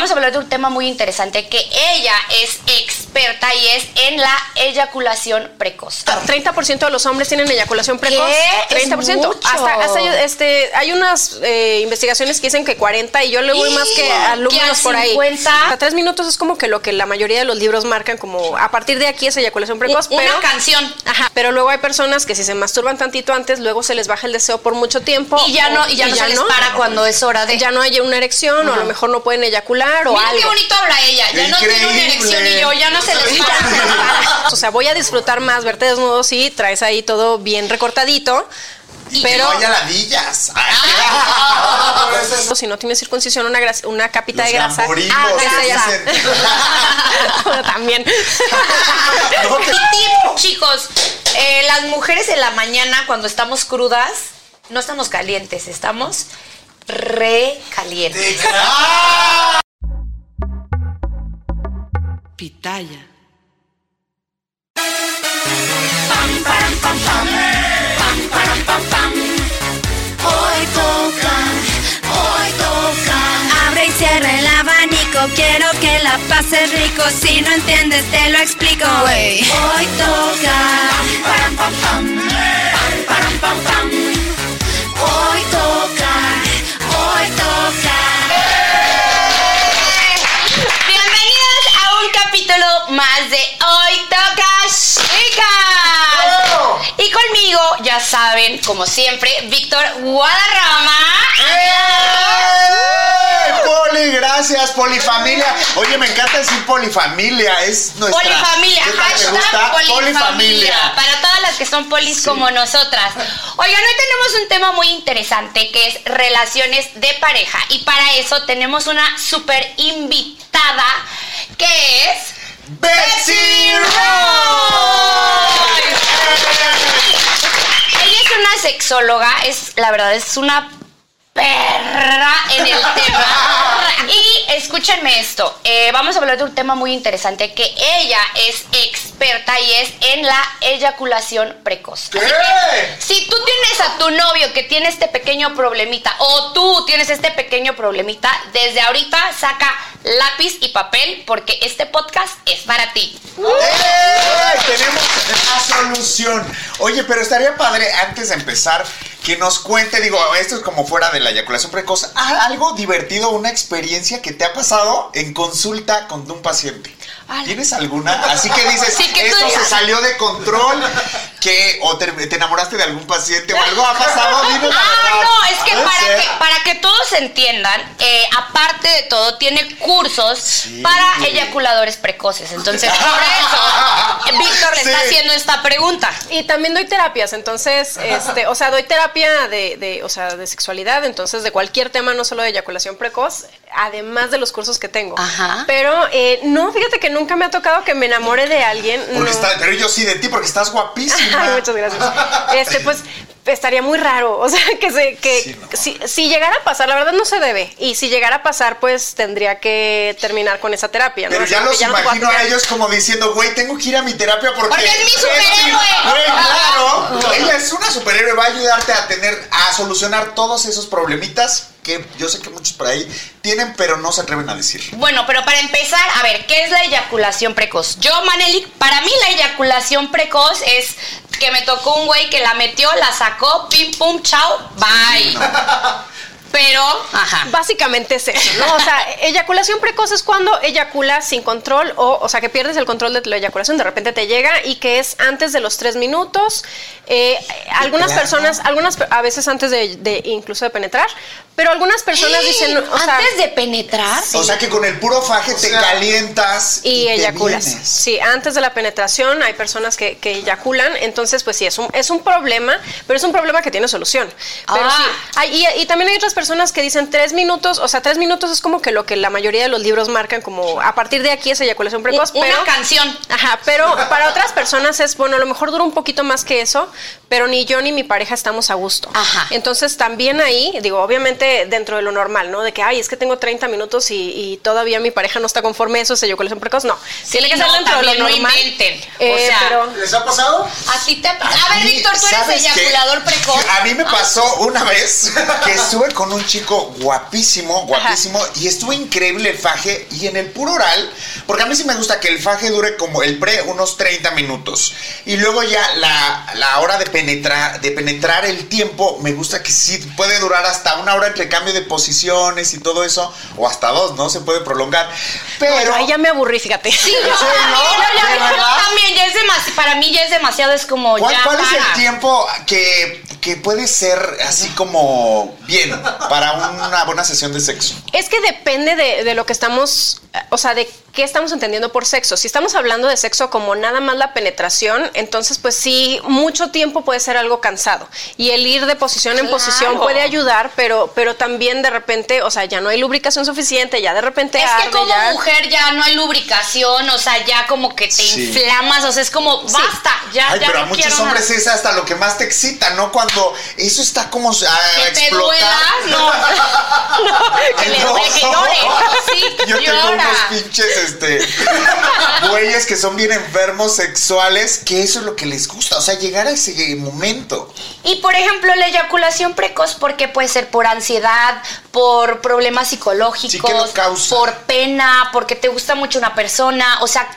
Vamos a hablar de un tema muy interesante que ella es experta y es en la eyaculación precoz. 30% de los hombres tienen eyaculación precoz. ¿Qué? Es 30%. mucho. Hasta, hasta este, hay unas eh, investigaciones que dicen que 40 y yo le voy más que ¿Que alumnos al por ahí. 50? Hasta tres minutos es como que lo que la mayoría de los libros marcan como a partir de aquí es eyaculación precoz. Una pero, canción. Ajá, pero luego hay personas que si se masturban tantito antes, luego se les baja el deseo por mucho tiempo. Y ya no, y ya no se les para cuando es hora de. Ya no hay una erección o a lo mejor no pueden eyacular o Mira algo. qué bonito habla ella. Ya no tiene una erección y yo, ya no se les para. O sea, voy a disfrutar más verte desnudo si traes ahí todo bien recortadito. Pero No haya ladillas. si no tienes circuncisión, una, gras- una capita Los de grasa. Ah, ¿qué grasa? Bueno, También. Y tip, chicos, eh, las mujeres en la mañana cuando estamos crudas, no estamos calientes, estamos Pitaya. Hoy toca, hoy toca. Abre y cierra el abanico, quiero que la pases rico. Si no entiendes, te lo explico. Hoy toca. Hoy ya saben, como siempre, Víctor Guadarrama. ¡Eh! Poli, gracias, polifamilia. Oye, me encanta decir polifamilia, es nuestra. Polifamilia, ¿Qué tal te hashtag gusta? polifamilia. Para todas las que son polis como nosotras. Oigan, hoy tenemos un tema muy interesante que es relaciones de pareja. Y para eso tenemos una súper invitada que es. ¡Betsy Ella es una sexóloga, es la verdad, es una perra en el tema. Y escúchenme esto, eh, vamos a hablar de un tema muy interesante que ella es experta y es en la eyaculación precoz. Así que, si tú tienes a tu novio que tiene este pequeño problemita o tú tienes este pequeño problemita, desde ahorita saca lápiz y papel porque este podcast es para ti. ¡Eh! Tenemos la solución. Oye, pero estaría padre antes de empezar que nos cuente, digo, esto es como fuera de la eyaculación precoz, algo divertido, una experiencia que te ha pasado en consulta con un paciente. ¿Tienes alguna? Así que dices, Sí, que esto se salió de control, que o te, te enamoraste de algún paciente o algo ha pasado, la Ah, verdad. no, es que para, que para que todos entiendan, eh, aparte de todo, tiene cursos para eyaculadores precoces. Entonces, por eso, Víctor le está haciendo esta pregunta. Y también doy terapias, entonces, este, o sea, doy terapia de, de, o sea, de sexualidad, entonces de cualquier tema, no solo de eyaculación precoz, además de los cursos que tengo. Ajá. Pero eh, no, fíjate que nunca me ha tocado que me enamore de alguien. Porque no. está- pero yo sí de ti, porque estás guapísima. Ay, muchas gracias. Este, pues estaría muy raro, o sea, que se que Sí, no. si, si llegara a pasar, la verdad no se debe, y si llegara a pasar, pues tendría que terminar con esa terapia, ¿no? Pero ya los imagino a ellos como diciendo, güey, tengo que ir a mi terapia porque... Porque es mi superhéroe. Güey, claro. Ella es una superhéroe, va a ayudarte a tener, a solucionar todos esos problemitas que yo sé que muchos por ahí tienen, pero no se atreven a decir. Bueno, pero para empezar, a ver, ¿qué es la eyaculación precoz? Yo, Manelik, para mí la eyaculación precoz es que me tocó un güey que la metió, la sacó, pim, pum, chao, bye. Pero, ajá. Básicamente es eso, ¿no? O sea, eyaculación precoz es cuando eyaculas sin control o, o sea, que pierdes el control de la eyaculación, de repente te llega y que es antes de los tres minutos. Eh, algunas personas, algunas a veces antes de, de incluso de penetrar, pero algunas personas dicen, o sea, Antes de penetrar. O sea que con el puro faje te calientas y te eyaculas. Sí, antes de la penetración hay personas que, que eyaculan, entonces pues sí, es un, es un problema, pero es un problema que tiene solución. Pero Ah. sí, hay- y, y también hay otras personas que dicen tres minutos, o sea, tres minutos es como que lo que la mayoría de los libros marcan como a partir de aquí es eyaculación precoz, Una pero... canción. Ajá, pero para otras personas es, bueno, a lo mejor dura un poquito más que eso, pero ni yo ni mi pareja estamos a gusto. Ajá. Entonces también ahí, digo, obviamente dentro de lo normal, ¿no? De que, ay, es que tengo 30 minutos y, y todavía mi pareja no está conforme, eso es eyaculación precoz. No, Sí, tiene que ser no, dentro de lo no normal. inventen. O Eh, sea, pero ¿Les ha pasado? A ti te. A ver, mí, Víctor, tú eres eyaculador precoz. A mí me pasó una vez que estuve con un chico guapísimo, guapísimo, y estuvo increíble el faje. Y en el puro oral, porque a mí sí me gusta que el faje dure como el pre unos 30 minutos. Y luego ya la, la hora de penetrar, de penetrar el tiempo, me gusta que sí puede durar hasta una hora entre cambio de posiciones y todo eso, o hasta dos, ¿no? Se puede prolongar. Pero. bueno, ahí ya me aburrí, fíjate. Sí, yo, ¿En serio? yo ya- también, ya es demasiado. Para mí ya es demasiado, es como ¿Cuál, ya. cuál es el tiempo que, que puede ser así como bien para una buena sesión de sexo? Es que depende de, de lo que estamos, o sea, de qué estamos entendiendo por sexo. Si estamos hablando de sexo como nada más la penetración, entonces pues sí, mucho tiempo puede ser algo cansado. Y el ir de posición en posición puede ayudar, pero, pero también de repente, o sea, ya no hay lubricación suficiente, ya de repente Es que como ya- mujer ya no hay lubricación, o sea, ya como que te Sí. inflamas, o sea, es como, basta, ya, Ay, ya pero a muchos quiero hombres nada. es hasta lo que más te excita, ¿no? Cuando eso está como a Que te explotar. duela, no. que le No. duele, que llore. Sí, Yo tengo unos pinches, este, güeyes que son bien enfermos sexuales, que eso es lo que les gusta, o sea, llegar a ese momento. Y por ejemplo, la eyaculación precoz, porque puede ser por ansiedad, por problemas psicológicos, Sí, ¿qué lo causa? por pena, porque te gusta mucho una persona, o sea,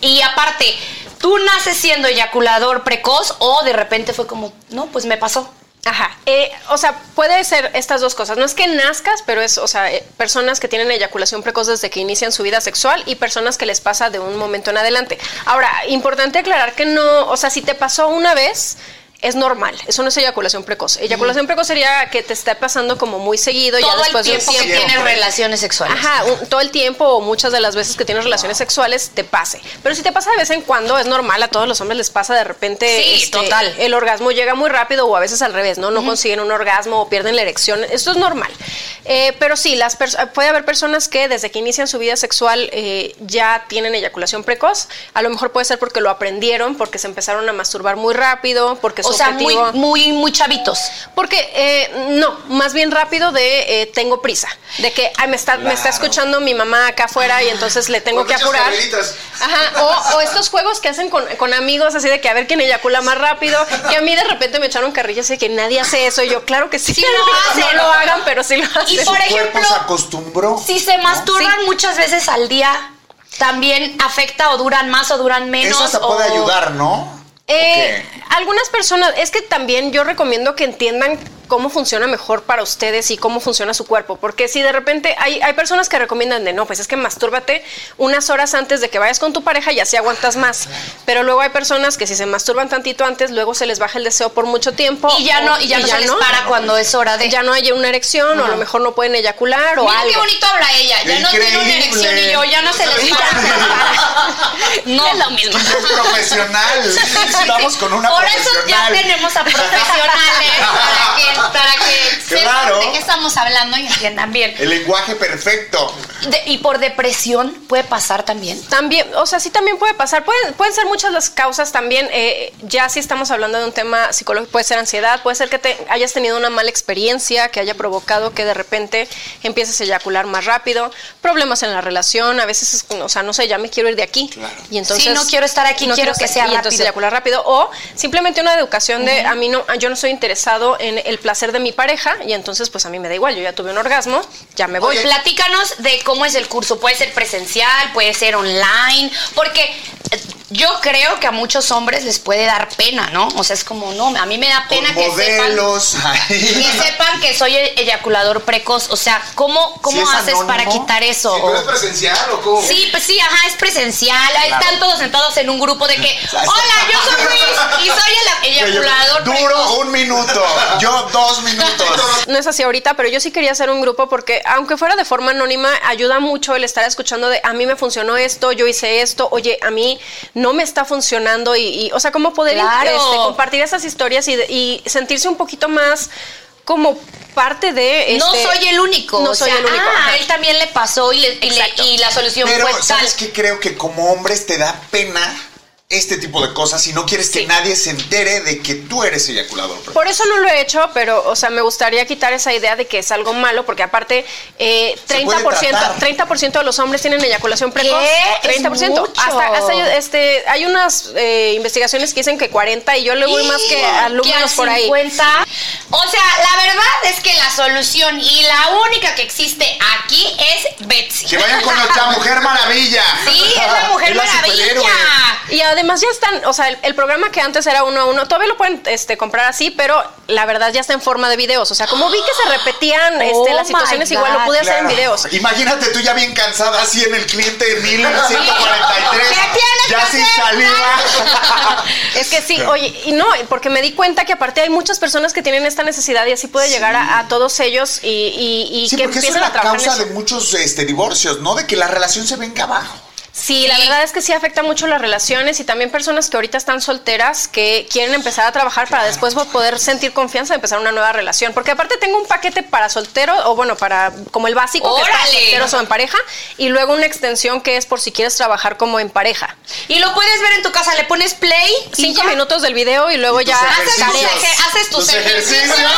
y aparte, tú naces siendo eyaculador precoz o de repente fue como, no, pues me pasó. Ajá. Eh, o sea, puede ser estas dos cosas. No es que nazcas, pero es, o sea, eh, personas que tienen eyaculación precoz desde que inician su vida sexual y personas que les pasa de un momento en adelante. Ahora, importante aclarar que no, o sea, si te pasó una vez, es normal. Eso no es eyaculación precoz. Eyaculación precoz sería que te esté pasando como muy seguido ya Todo el después de un tiempo que tiempo. tienes relaciones sexuales. Ajá, un- todo el tiempo o muchas de las veces que tienes relaciones sexuales te pase. Pero si te pasa de vez en cuando, es normal, a todos los hombres les pasa de repente. Sí, este, total. El orgasmo llega muy rápido o a veces al revés, ¿no? No consiguen un orgasmo o pierden la erección. Esto es normal. Eh, pero sí, las puede haber personas que desde que inician su vida sexual eh, ya tienen eyaculación precoz. A lo mejor puede ser porque lo aprendieron, porque se empezaron a masturbar muy rápido, porque o sea, muy, objetivo... muy, muy chavitos. Porque eh, no, más bien rápido de eh, tengo prisa, de que ay, me está me está escuchando mi mamá acá afuera y entonces le tengo que apurar. Ajá, o, o estos juegos que hacen con, con amigos así de que a ver quién eyacula más rápido, que a mí de repente me echaron carrillas y que nadie hace eso y yo claro que sí, Sí lo hacen. no lo hagan, pero sí lo hacen. Y por ejemplo, se acostumbró. Si se masturban muchas veces al día, también afecta o duran más o duran menos. Eso hasta puede o- ayudar, ¿no? Eh, algunas personas, es que también yo recomiendo que entiendan cómo funciona mejor para ustedes y cómo funciona su cuerpo, porque si de repente hay, hay personas que recomiendan de no, pues es que mastúrbate unas horas antes de que vayas con tu pareja y así aguantas más, pero luego hay personas que si se masturban tantito antes, luego se les baja el deseo por mucho tiempo Y ya no, y ya no se les para cuando es hora de. ya no hay una erección o a lo mejor no pueden eyacular o Mira qué bonito habla ella. Ya no tiene una erección y yo ya no se les para. se les para. No es lo mismo. Es profesional. Estamos con una Por eso ya profesional. tenemos a profesionales para que, para que sepan Claro. de qué estamos hablando y entiendan bien. El lenguaje perfecto. De- y por depresión puede pasar también. También, o sea, sí también puede pasar. Pueden, pueden ser muchas las causas también. eh, ya si estamos hablando de un tema psicológico, puede ser ansiedad, puede ser que te hayas tenido una mala experiencia que haya provocado que de repente empieces a eyacular más rápido, problemas en la relación, a veces, es, o sea, no sé, ya me quiero ir de aquí. Y entonces Sí, no quiero estar aquí, quiero que sea y entonces eyacular rápido. O simplemente una educación de a mí no, yo no soy interesado en el placer de mi pareja y entonces pues a mí me da igual, yo ya tuve un orgasmo, ya me voy. Platícanos de cómo es el curso. Puede ser presencial, puede ser online, porque yo creo que a muchos hombres les puede dar pena, ¿no? O sea, es como, no, a mí me da pena Con que sepan, que sepan que soy e- eyaculador precoz. O sea, ¿cómo, cómo ¿Sí es haces para quitar eso? Es presencial o cómo? Sí, pues sí, ajá, es presencial. Claro. están todos sentados en un grupo de que, hola, yo soy Luis y soy el eyaculador Duro precoz. un minuto. Yo dos minutos. No es así ahorita, pero yo sí quería hacer un grupo porque aunque fuera de forma anónima, ayuda mucho el estar escuchando de a mí me funcionó esto, yo hice esto, oye, a mí no me está funcionando y, y, o sea, cómo poder Claro. este, compartir esas historias y, sentirse un poquito más como parte de... no este, soy el único. No o soy sea, el único. Ah, a él también le pasó y, le- y le- Exacto. y la solución Pero, fue tal. ¿sabes qué? Creo que como hombres te da pena este tipo de cosas y no quieres que nadie se entere de que tú eres eyaculador. precoz. Por eso no lo he hecho, pero, o sea, me gustaría quitar esa idea de que es algo malo, porque aparte, eh, Se puede 30%, tratar. 30 de los hombres tienen eyaculación precoz. ¿Qué? Es 30%. mucho. Hasta, hasta este, hay unas eh, investigaciones que dicen que 40 y yo le voy más que alumnos al por ahí. 50. O sea, la verdad es que la solución y la única que existe aquí es Betsy. Que vayan con nuestra Mujer Maravilla. Sí, es la mujer Es la maravilla. Y además ya están, o sea, el, el programa que antes era uno a uno, todavía lo pueden este, comprar así, pero la verdad ya está en forma de videos. O sea, como vi que se repetían este, Oh las situaciones, igual lo pude hacer en videos. Imagínate tú ya bien cansada así en el cliente 1143. ¿Qué tienes ya sin saliva. Es que sí, oye, y no, porque me di cuenta que aparte hay muchas personas que tienen esta necesidad y así puede llegar a, a todos ellos y, y- y Sí, que porque eso es empiecen a la en causa eso. de muchos este, divorcios, ¿no? De que la relación se venga abajo. Sí, la verdad es que sí afecta mucho las relaciones y también personas que ahorita están solteras que quieren empezar a trabajar para después poder sentir confianza de empezar una nueva relación. Porque aparte tengo un paquete para soltero, o bueno, para como el básico, que es para solteros o en pareja, y luego una extensión que es por si quieres trabajar como en pareja. Y lo puedes ver en tu casa, le pones play Cinco ya. minutos del video y luego ya Haces haces tus Tus ejercicios. ejercicios.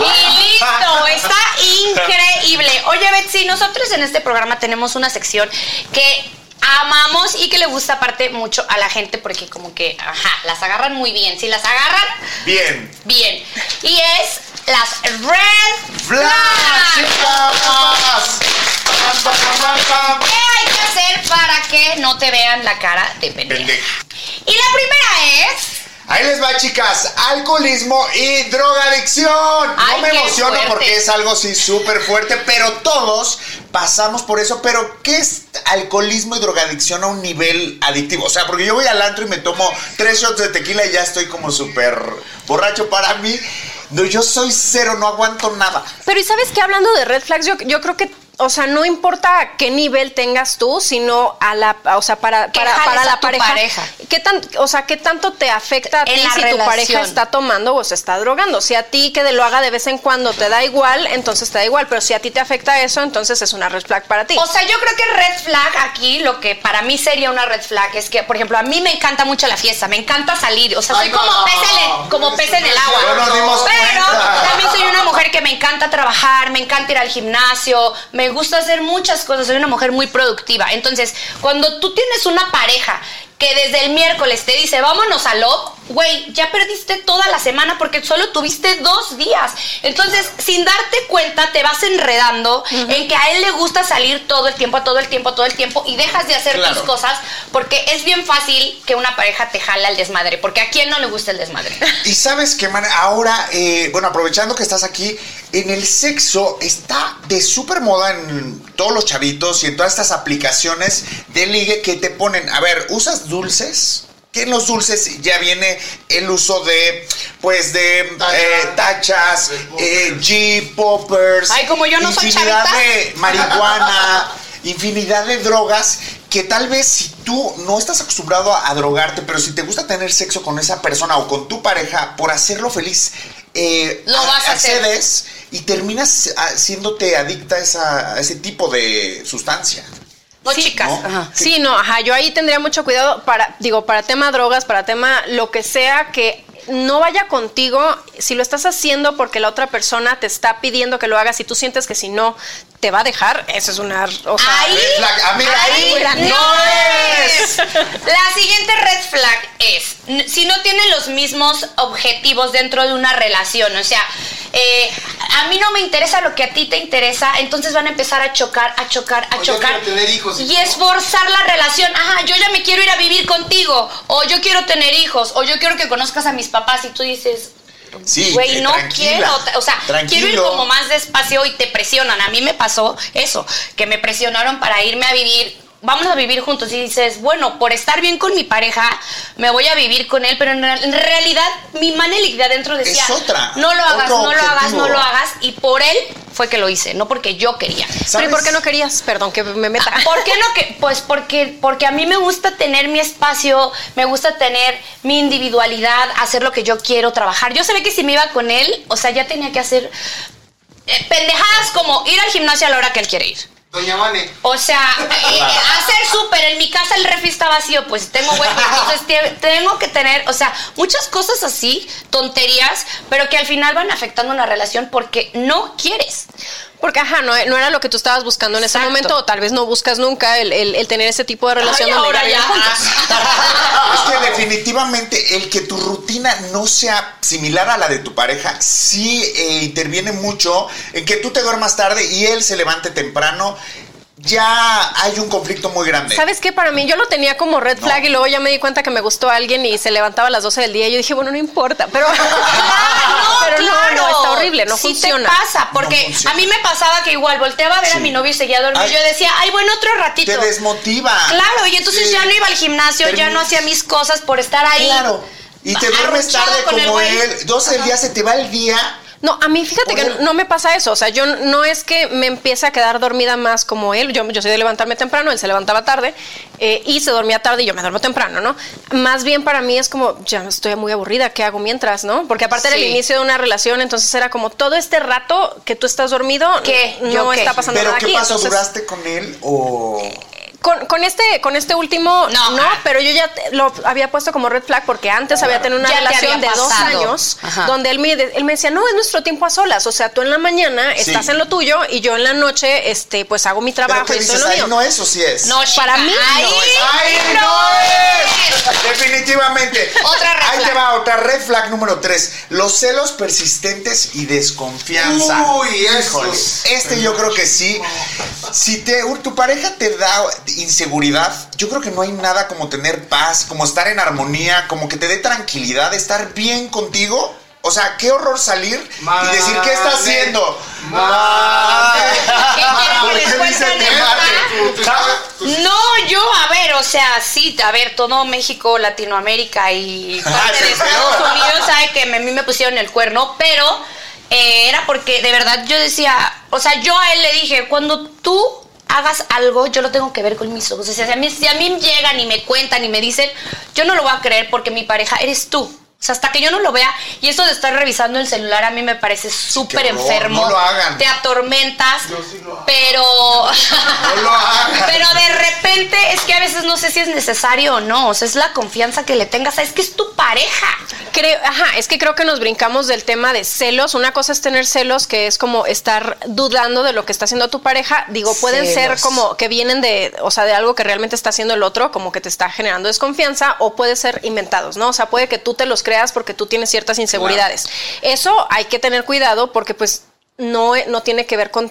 y listo, está increíble. Oye, Betsy, nosotros en este programa tenemos una sección que amamos y que le gusta aparte mucho a la gente porque como que, ajá, las agarran muy bien. Si las agarran, Bien. bien. Y es las red ¡Flash, flags. chicas! ¿Qué hay que hacer para que no te vean la cara de? Pendeja. Y la primera es... Ahí les va, chicas. Alcoholismo y drogadicción. Ay, no me qué emociono fuerte. porque es algo sí súper fuerte, pero todos pasamos por eso. Pero, ¿qué es alcoholismo y drogadicción a un nivel adictivo? O sea, porque yo voy al antro y me tomo tres shots de tequila y ya estoy como súper borracho para mí. No, yo soy cero, no aguanto nada. Pero y sabes que hablando de red flags, yo, yo creo que, o sea, no importa a qué nivel tengas tú, sino a la, o sea, para, para, la pareja. pareja. ¿Qué tan, o sea, qué tanto te afecta a En ti la si tu pareja está tomando o se está drogando? Si a ti que de lo haga de vez en cuando te da igual, entonces te da igual. Pero si a ti te afecta eso, entonces es una red flag para ti. O sea, yo creo que red flag aquí, lo que para mí sería una red flag es que, por ejemplo, a mí me encanta mucho la fiesta, me encanta salir, o sea, soy Ay, como no, pez en el, como no, pez en el no, agua. no Pero cuenta. también soy una mujer que me encanta trabajar, me encanta ir al gimnasio, me gusta hacer muchas cosas, soy una mujer muy productiva. Entonces, cuando tú tienes una pareja que desde el miércoles te dice, vámonos a Love, güey, ya perdiste toda la semana porque solo tuviste dos días. Entonces, sin darte cuenta, te vas enredando en que a él le gusta salir todo el tiempo, todo el tiempo, todo el tiempo y dejas de hacer Claro. tus cosas porque es bien fácil que una pareja te jale al desmadre, porque a quién no le gusta el desmadre. Y sabes qué, man, ahora, eh, bueno, aprovechando que estás aquí, en el sexo está de súper moda en todos los chavitos y en todas estas aplicaciones de ligue que te ponen, a ver, ¿usas dulces? Que en los dulces ya viene el uso de, pues, de Tacha. eh, tachas, eh, G-poppers. Ay, como yo no soy infinidad chavita. de marihuana, infinidad de drogas que tal vez si tú no estás acostumbrado a, a drogarte, pero si te gusta tener sexo con esa persona o con tu pareja, por hacerlo feliz, eh, Lo vas a hacer. y terminas haciéndote adicta a, esa- a ese tipo de sustancia. No, Sí, chicas. ¿no? Ajá. Sí, no, ajá, yo ahí tendría mucho cuidado para, digo, para tema drogas, para tema lo que sea que no vaya contigo, si lo estás haciendo porque la otra persona te está pidiendo que lo hagas y tú sientes que si no te va a dejar, eso es una, o sea, Ahí, Red flag. Amiga, ahí ahí no es. La siguiente red flag es si no tienen los mismos objetivos dentro de una relación, o sea, eh, a mí no me interesa lo que a ti te interesa, entonces van a empezar a chocar, a chocar, a O yo chocar. quiero tener hijos y y tú es forzar la relación. Ajá, yo ya me quiero ir a vivir contigo, o yo quiero tener hijos, o yo quiero que conozcas a mis papás y tú dices, Sí, Güey, eh, no tranquila, quiero, o sea, tranquilo. quiero ir como más despacio y te presionan. A mí me pasó eso, que me presionaron para irme a vivir, vamos a vivir juntos y dices, bueno, por estar bien con mi pareja, me voy a vivir con él, pero en, real- en realidad mi maneligdad dentro decía, Es otra, no lo hagas, no lo hagas, no lo hagas, y por él fue que lo hice, no porque yo quería. Pero ¿y ¿Sabes? por qué no querías? Perdón, que me meta. ¿Por qué no que? Pues porque, porque a mí me gusta tener mi espacio, me gusta tener mi individualidad, hacer lo que yo quiero, trabajar. Yo sabía que si me iba con él, o sea, ya tenía que hacer eh, pendejadas como ir al gimnasio a la hora que él quiere ir. Doña Vane. O sea, eh, eh, hacer súper, en mi casa el refri está vacío, pues tengo hueco, entonces tengo que tener, o sea, muchas cosas así, tonterías, pero que al final van afectando una relación porque no quieres. Porque, ajá, no, no era lo que tú estabas buscando en ese momento, o tal vez no buscas nunca el, el- el tener ese tipo de relación Ay, donde ahora ya. Es que definitivamente el que tu rutina no sea similar a la de tu pareja sí eh, interviene mucho en que tú te duermas tarde y él se levante temprano. Ya hay un conflicto muy grande. ¿Sabes qué? Para mí yo lo tenía como red flag y luego ya me di cuenta que me gustó a alguien y se levantaba a las 12 del día y yo dije, bueno, no importa, pero, pero no, no, está horrible, no sí funciona. te pasa, porque No funciona. a mí me pasaba que igual volteaba a ver a mi novio y seguía dormido. Ay. Yo decía, ay, bueno, otro ratito. Te desmotiva. Claro, y entonces Sí. ya no iba al gimnasio, ya no hacía mis cosas por estar ahí. Claro. Y te duermes tarde como él. 12 del día se te va el día. No, a mí fíjate que no me pasa eso. O sea, yo no es que me empiece a quedar dormida más como él. Yo, yo soy de levantarme temprano, él se levantaba tarde eh, y se dormía tarde y yo me duermo temprano, ¿no? Más bien para mí es como, ya estoy muy aburrida, ¿qué hago mientras, no? Porque aparte era el Sí. inicio de una relación, entonces era como todo este rato que tú estás dormido, ¿Qué? no ¿Yo qué? está pasando Pero nada ¿qué aquí. pasó? entonces- ¿Duraste con él o...? Con, con este, con este último, No. no, pero yo ya te- lo había puesto como red flag porque antes había tenido una Ya relación de dos años Ajá. donde él me, él me decía, no, es nuestro tiempo a solas. O sea, tú en la mañana Sí. estás en lo tuyo y yo en la noche, este, pues hago mi ¿Pero trabajo qué y estoy dices? ¿Ahí no es o sí es? No, chica, Para mí ahí no es. Definitivamente. Otra red Ahí te va, otra red flag número 3. Los celos persistentes y desconfianza. Uy, Híjole. Este yo creo que sí. Si te, tu pareja te da inseguridad, yo creo que no hay nada como tener paz, como estar en armonía, como que te dé tranquilidad, estar bien contigo. O sea, qué horror salir y decir, ¿qué está haciendo? Ah, No, yo, a ver, o sea, sí, a ver, todo México, Latinoamérica y parte de sí, Estados Unidos sabe que a mí me pusieron el cuerno, pero eh, era porque de verdad yo decía, o sea, yo a él le dije, cuando tú hagas algo, yo lo tengo que ver con mis ojos. Si a mí, si a mí llegan y me cuentan y me dicen, yo no lo voy a creer porque mi pareja eres tú. O sea, hasta que yo no lo vea, y eso de estar revisando el celular a mí me parece súper enfermo. no lo hagan. Te atormentas, Yo sí lo hago. pero... No lo hagan. Pero de repente es que a veces no sé si es necesario o no. O sea, es la confianza que le tengas. Es que es tu pareja. Creo, ajá, es que creo que nos brincamos del tema de celos. Una cosa es tener celos, que es como estar dudando de lo que está haciendo tu pareja. Digo, pueden ser como que vienen de, o sea, de algo que realmente está haciendo el otro, como que te está generando desconfianza, o puede ser inventados, ¿no? O sea, puede que tú te los creas porque tú tienes ciertas inseguridades. Eso hay que tener cuidado porque pues no, no tiene que ver con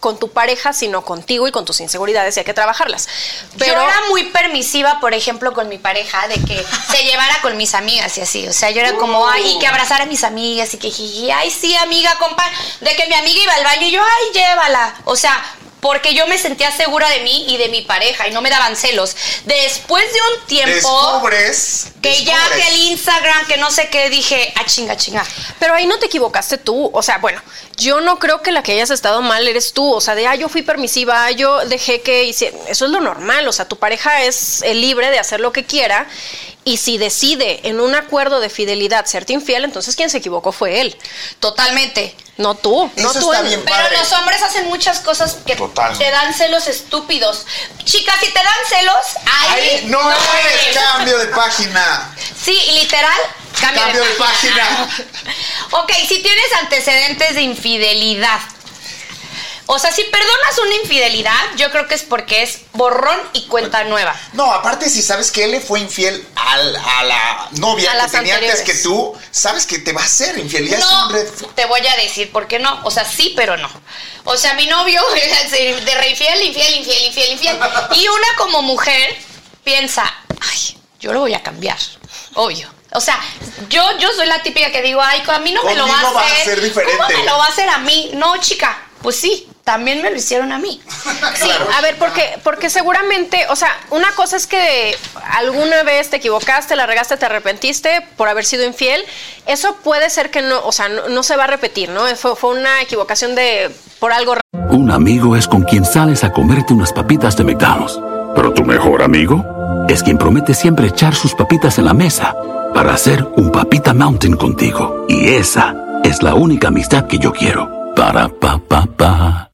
con tu pareja, sino contigo y con tus inseguridades y hay que trabajarlas. Pero Yo era muy permisiva, por ejemplo, con mi pareja, de que se llevara con mis amigas y así. O sea, yo era como, ay, y que abrazara a mis amigas y que, ay, sí, amiga, compa. De que mi amiga iba al baño y yo, ay, llévala. O sea, porque yo me sentía segura de mí y de mi pareja y no me daban celos. Después de un tiempo. Descubres. Que ya que el Instagram, que no sé qué, dije, ah, chinga, chinga. Pero ahí no te equivocaste tú. O sea, bueno, yo no creo que la que hayas estado mal eres tú. O sea, de, ah, yo fui permisiva, yo dejé que hice. Eso es lo normal. O sea, tu pareja es eh, libre de hacer lo que quiera. Y si decide en un acuerdo de fidelidad serte infiel, entonces quien se equivocó fue él. Totalmente. No tú. no tú. está en- bien Pero padre. los hombres hacen muchas cosas que Total. te dan celos estúpidos. Chicas, si te dan celos, ahí Ahí no, es cambio de página. Sí, literal, cambio, Cambio de página. ok, si tienes antecedentes de infidelidad, O sea, si perdonas una infidelidad, yo creo que es porque es borrón y cuenta nueva. No, aparte, si sabes que él le fue infiel al- a la novia A que las tenía antes que tú, sabes que te va a hacer infiel. Ya es un red No, te voy a decir por qué no. O sea, sí, pero no. O sea, mi novio de re infiel, infiel, infiel, infiel, infiel. Y una como mujer piensa, ay, yo lo voy a cambiar. Obvio. O sea, yo, yo soy la típica que digo, ay, a mí no me lo va a Conmigo hacer. va a ser diferente. ¿Cómo me lo va a hacer a mí? No, chica. Pues sí, también me lo hicieron a mí. Sí, a ver, porque, porque seguramente, o sea, una cosa es que alguna vez te equivocaste, la regaste, te arrepentiste por haber sido infiel. Eso puede ser que no, o sea, no, no se va a repetir, ¿no? Fue, fue una equivocación de por algo Un amigo es con quien sales a comerte unas papitas de McDonald's. Pero tu mejor amigo es quien promete siempre echar sus papitas en la mesa para hacer un papita mountain contigo. Y esa es la única amistad que yo quiero. Para pa pa pa.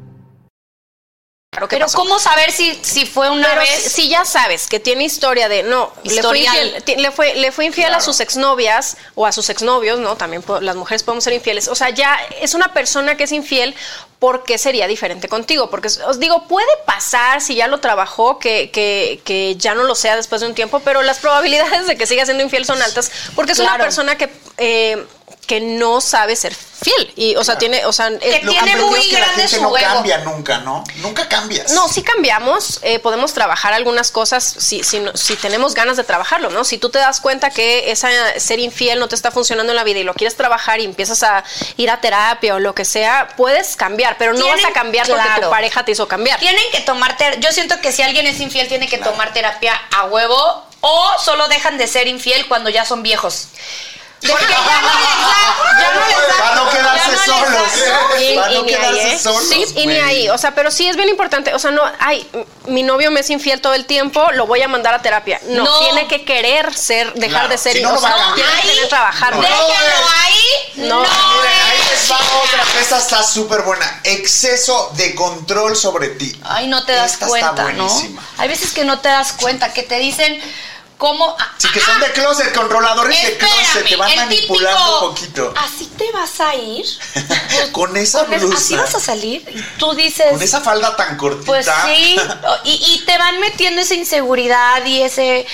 Que Pero pasó. ¿cómo saber si, si fue una Pero vez? si, si ya sabes que tiene historia de no, le fue, infiel, le fue, le fue infiel a sus exnovias o a sus exnovios, ¿no? También las mujeres podemos ser infieles. O sea, ya es una persona que es infiel, ¿por qué sería diferente contigo? Porque os digo, puede pasar si ya lo trabajó que, que, que ya no lo sea después de un tiempo, pero las probabilidades de que siga siendo infiel son altas porque es una persona que. eh, que no sabe ser fiel y o sea tiene o sea es- Que Lo tiene muy es que la grande gente su no cambia nunca, ¿no? Nunca cambias. No, sí cambiamos, eh, podemos trabajar algunas cosas si, si, si tenemos ganas de trabajarlo, ¿no? Si tú te das cuenta que esa ser infiel no te está funcionando en la vida y lo quieres trabajar y empiezas a ir a terapia o lo que sea, puedes cambiar, pero no vas a cambiar porque claro. tu pareja te hizo cambiar. Tienen que tomar ter- Yo siento que si alguien es infiel, tiene que tomar terapia a huevo o solo dejan de ser infiel cuando ya son viejos. Porque ya no les da, ya no les da. Para no quedarse ya no les da. solos. Y, Para y no ni ahí, quedarse ¿eh? solos, Sí, y ni ahí. O sea, pero sí es bien importante. O sea, no, ay, mi novio me es infiel todo el tiempo, lo voy a mandar a terapia. No, No. tiene que querer ser, dejar Claro, de ser. si no, o no va sea, a cambiar. tiene que querer trabajar. No. Déjenlo ahí. No. No, Miren, ahí es, les va otra, esta está súper buena. Exceso de control sobre ti. Ay, no te das Esta está cuenta, ¿no? buenísima. Hay veces que no te das cuenta, que te dicen cómo. Sí, que son de closet, controladores de closet, te van manipulando típico, un poquito. Así te vas a ir. Con esa Con blusa. así vas a salir y tú dices. Con esa falda tan cortita. Pues sí, y, y te van metiendo esa inseguridad y ese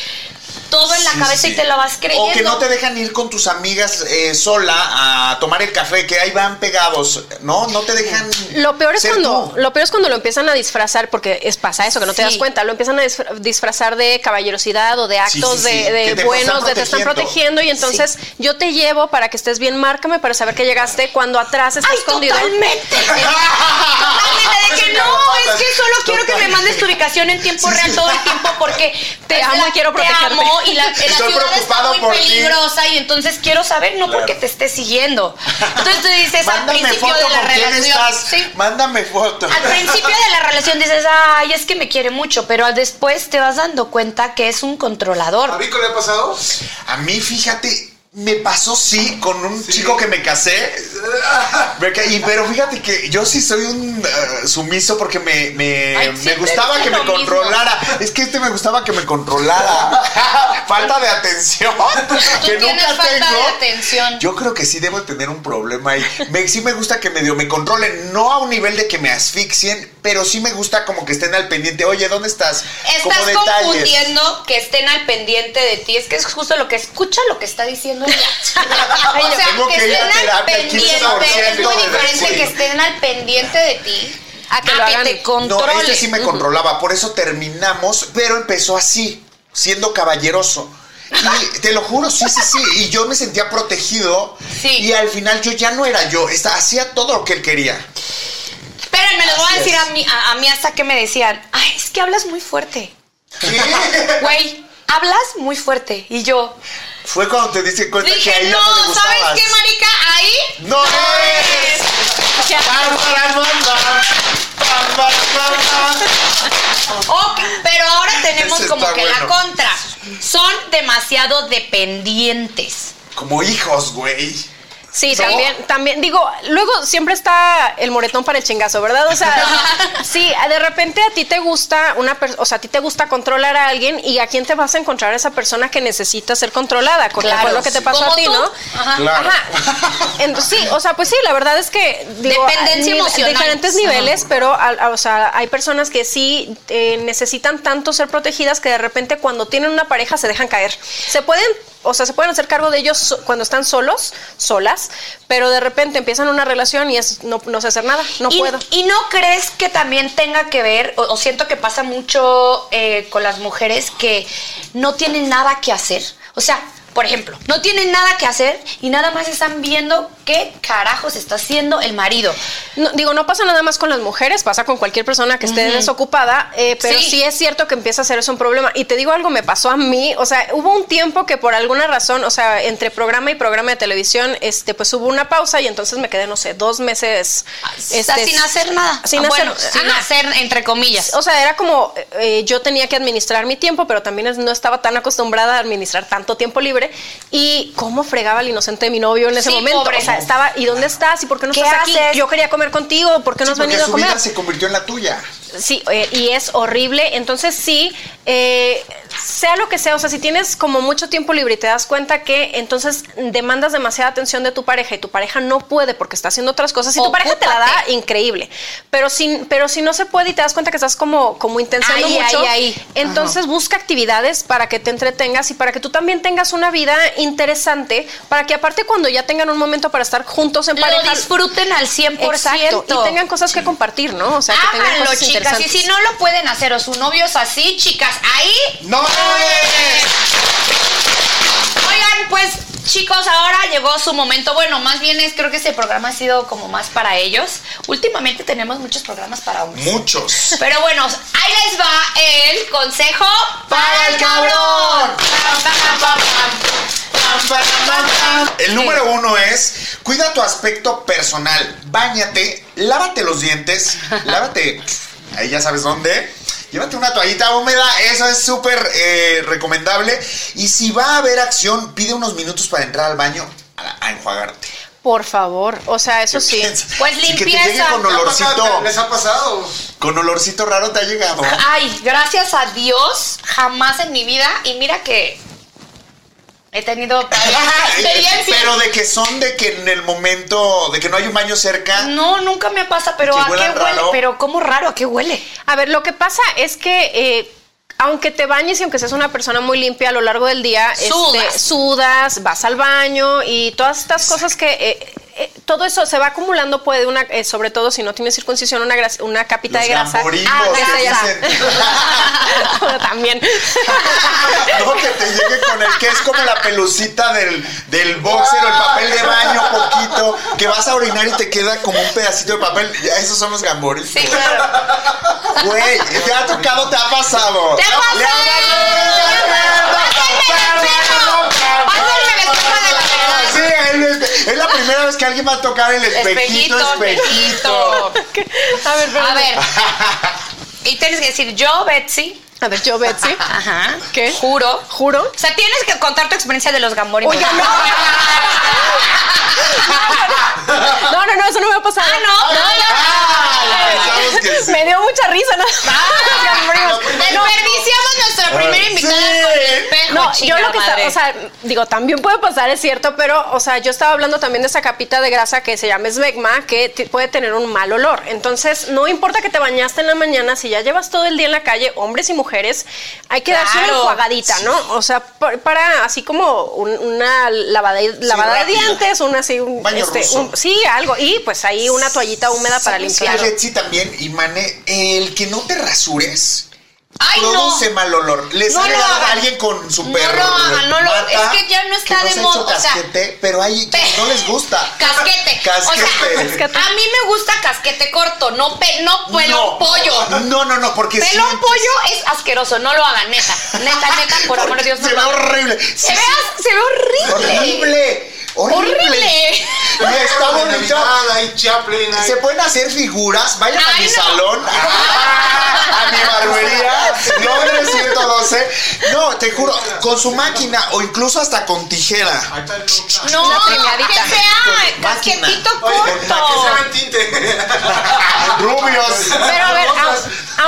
todo en la Sí, cabeza sí. y te la vas creyendo. O que no te dejan ir con tus amigas eh, sola a tomar el café, que ahí van pegados, ¿no? No te dejan. Lo peor es cuando tú. lo peor es cuando lo empiezan a disfrazar porque es pasa eso que no te das cuenta lo empiezan a disfra- disfrazar de caballerosidad o de actos de, de que te buenos de te están protegiendo. y entonces yo te llevo para que estés bien márcame para saber que llegaste cuando atrás está Ay, escondido totalmente. totalmente de que no, es que solo quiero que me mandes tu ubicación en tiempo real todo el tiempo porque Te amo y quiero protegerte. Te amo y la, la ciudad está muy ti. peligrosa y entonces quiero saber, no Claro. porque te esté siguiendo. Entonces tú dices al principio foto de la relación. estás. sí. Mándame foto. Al principio de la relación dices, ay, es que me quiere mucho, pero después te vas dando cuenta que es un controlador. ¿A Vico le ha pasado? A mí, fíjate, me pasó sí con un chico que me casé. Y- pero fíjate que yo sí soy un eh, sumiso porque me, me, Ay, me gustaba que me mismo. controlara. Es que este me gustaba que me controlara. falta de atención. Tú que nunca falta tengo. de atención. Yo creo que sí debo tener un problema ahí. Me, sí me gusta que medio me controlen, no a un nivel de que me asfixien, pero sí me gusta como que estén al pendiente. Oye, ¿dónde estás? Como Estás detalles. confundiendo que estén al pendiente de ti. Es que es justo lo que escucha lo que está diciendo o sea, tengo que, que ir a estén al pendiente. 15% Es muy diferente que estén al pendiente de ti A que lo hagan. te No, controlen. este sí me controlaba, por eso terminamos, pero empezó así, siendo caballeroso. Y te lo juro, sí, sí, sí. Y yo me sentía protegido. Sí. Y al final yo ya no era yo. hacía todo lo que él quería. Espérenme, les voy a decir a mí, a, a mí hasta que me decían, ay, es que hablas muy fuerte. Güey, hablas muy fuerte. Y yo Fue cuando te diste cuenta que a dije, ella no, no, le gustabas. ¿sabes qué, marica? Ahí ¡No eres! Qué Ok, pero ahora tenemos Ese como que la contra. Son demasiado dependientes. Como hijos, güey. Sí, ¿No? también, también, digo, luego siempre está el moretón para el chingazo, ¿verdad? O sea, sí, de repente a ti te gusta una persona, o sea, a ti te gusta controlar a alguien y a quién te vas a encontrar esa persona que necesita ser controlada, porque Claro, lo que te pasó Como a ti, tú. ¿no? Ajá. Claro. En- sí, o sea, pues sí, la verdad es que digo, Dependencia ni- emocional. diferentes niveles, pero a- a- o sea, hay personas que sí eh, necesitan tanto ser protegidas que de repente cuando tienen una pareja se dejan caer. Se pueden, o sea, se pueden hacer cargo de ellos cuando están solos, solas, pero de repente empiezan una relación y es no, no sé hacer nada, no y, puedo. ¿Y no crees que también tenga que ver, o, o siento que pasa mucho eh, con las mujeres que no tienen nada que hacer? O sea, por ejemplo, no tienen nada que hacer y nada más están viendo qué carajos está haciendo el marido. No, digo, no pasa nada más con las mujeres, pasa con cualquier persona que esté desocupada, eh, pero Sí. sí. es cierto que empieza a ser eso un problema. Y te digo algo, me pasó a mí, o sea, hubo un tiempo que por alguna razón, o sea, entre programa y programa de televisión, este, pues hubo una pausa y entonces me quedé, no sé, dos meses. o sea, este, sin hacer nada. Sin Ah, hacer, bueno, sin hacer, entre comillas. O sea, era como eh, yo tenía que administrar mi tiempo, pero también no estaba tan acostumbrada a administrar tanto tiempo libre. Y cómo fregaba el inocente de mi novio en ese Sí, momento. pobre. O sea, estaba, ¿y dónde estás? ¿Y por qué no ¿Qué estás aquí? Yo quería comer contigo, ¿por qué no Sí, has venido a su comer? vida se convirtió en la tuya. Sí, eh, y es horrible. Entonces sí, eh, sea lo que sea, o sea, si tienes como mucho tiempo libre y te das cuenta que entonces demandas demasiada atención de tu pareja y tu pareja no puede porque está haciendo otras cosas y tu pareja te la da Ocúpate. increíble. Pero si, pero si no se puede y te das cuenta que estás como, como intentando Ahí, mucho, ahí, ahí. entonces busca actividades para que te entretengas y para que tú también tengas una vida interesante, para que aparte cuando ya tengan un momento para estar juntos en Lo pareja, disfruten al 100%. Exacto, y tengan cosas que compartir, ¿no? O sea, que tengan cosas chicas. Y si no lo pueden hacer o su novio es así, chicas, ahí ¡No es! Oigan, pues chicos, ahora llegó su momento. Bueno, más bien es creo que este programa ha sido como más para ellos. Últimamente tenemos muchos programas para hombres. Muchos. Pero bueno, ahí les va el consejo ¡Para el cabrón! El número uno es cuida tu aspecto personal. Báñate, lávate los dientes, lávate, ahí ya sabes dónde. Llévate una toallita húmeda, eso es súper eh, recomendable. Y si va a haber acción, pide unos minutos para entrar al baño a, a enjuagarte. Por favor, o sea, eso sí. Pues Sí, que te limpieza. llegue con ¿Qué ha olorcito? ¿Les ha pasado? con olorcito raro te ha llegado. Ay, gracias a Dios, jamás en mi vida. Y mira que he tenido experiencia. Pero de que son de que en el momento, de que no hay un baño cerca. No, nunca me pasa, pero ¿a qué huele? raro. Pero ¿cómo raro? ¿A qué huele? A ver, lo que pasa es que eh, aunque te bañes y aunque seas una persona muy limpia a lo largo del día, este, Sudas. sudas, vas al baño y todas estas cosas que eh, todo eso se va acumulando puede una, eh, sobre todo si no tienes circuncisión, una, gras- una capita Los de grasa. Ah, grasa ya. dicen. También. No, que te llegue con el que es como la pelucita del, del boxer o el papel de baño poquito, que vas a orinar y te queda como un pedacito de papel. Ya, esos son los gamborimos. Sí, claro. Güey, ¿te ha tocado? ¿Te ha pasado? ¡Te ha pasado! Pásenme el espejo de la es la primera vez que alguien va a tocar el espejito, Espejito, espejito. espejito. A ver, A ver. Y tienes que decir, yo, Betsy. A ver, yo, Betsy. Ajá. ¿Qué? Juro. ¿Juro? O sea, tienes que contar tu experiencia de los gamborimos. Oiga, no. No, no, no, eso no me ha pasado. Ah, no. Ah, que sí. Me dio mucha risa, ¿no? Desperdiciamos nuestra primera invitada Sí. con el espejo. No, yo lo que está, madre. o sea, digo, también puede pasar, es cierto, pero, o sea, yo estaba hablando también de esa capita de grasa que se llama esmegma, que puede tener un mal olor. Entonces, no importa que te bañaste en la mañana, si ya llevas todo el día en la calle, hombres y mujeres, hay que darse una enjuagadita, ¿no? O sea, para así como un- una lavada, lavada de dientes, una así, un, Baño este, ruso. un- sí, algo, y pues ahí una toallita húmeda para ¿Sabes limpiar. Betsy, también, y Mane, el que no te rasures. Ay, no. produce mal olor. Les No lo hagan. alguien con su No perro. lo hagan, no lo- mata, es que ya no está que de moda, o sea, casquete, pero hay pe- no les gusta. Casquete. Casquete. O sea, a mí me gusta casquete corto, no, pe no pelón No. pollo. No, no, no, porque Pelón sientes- pollo es asqueroso, no lo hagan, neta. Neta, neta, por amor de Dios, no Se ve lo hagan. horrible. Se ve, se ve horrible. Horrible. Horrible. ¡Horrible! Y está bonito. Hay Chaplin, hay- Se pueden hacer figuras, vayan a Ay, mi no. salón, a mi barbería, Londres 112. No, te juro, con su máquina o incluso hasta con tijera. Ahí está el loca. No, Una premiadita. que sea casquetito Oye, ¿para qué se corto. ven tinte? Rubios. Pero a ver,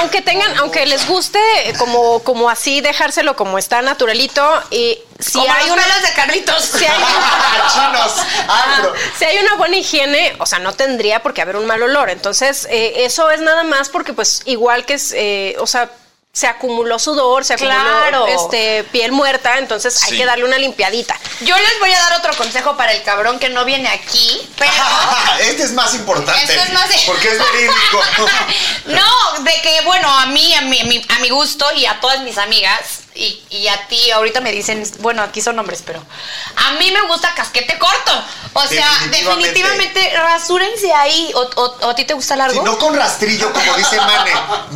aunque tengan, aunque les guste como, como así dejárselo como está naturalito y si Como hay los una pelos de Carlitos. si hay, Chinos. Ah, si hay una buena higiene, o sea, no tendría por qué haber un mal olor. Entonces, eh, eso es nada más porque, pues, igual que es, eh, o sea, se acumuló sudor, se acumuló Claro. este, piel muerta, entonces hay que darle una limpiadita. Yo les voy a dar otro consejo para el cabrón que no viene aquí, pero Este es más importante. Esto es más Porque es verídico. no, de que bueno, a mí, a mi, a mi gusto y a todas mis amigas y, y a ti ahorita me dicen, bueno, aquí son hombres, pero a mí me gusta casquete corto. O sea, Definitivamente. definitivamente, rasúrense ahí. O, o- o a ti te gusta largo? Sí, no con rastrillo, como dice Mane.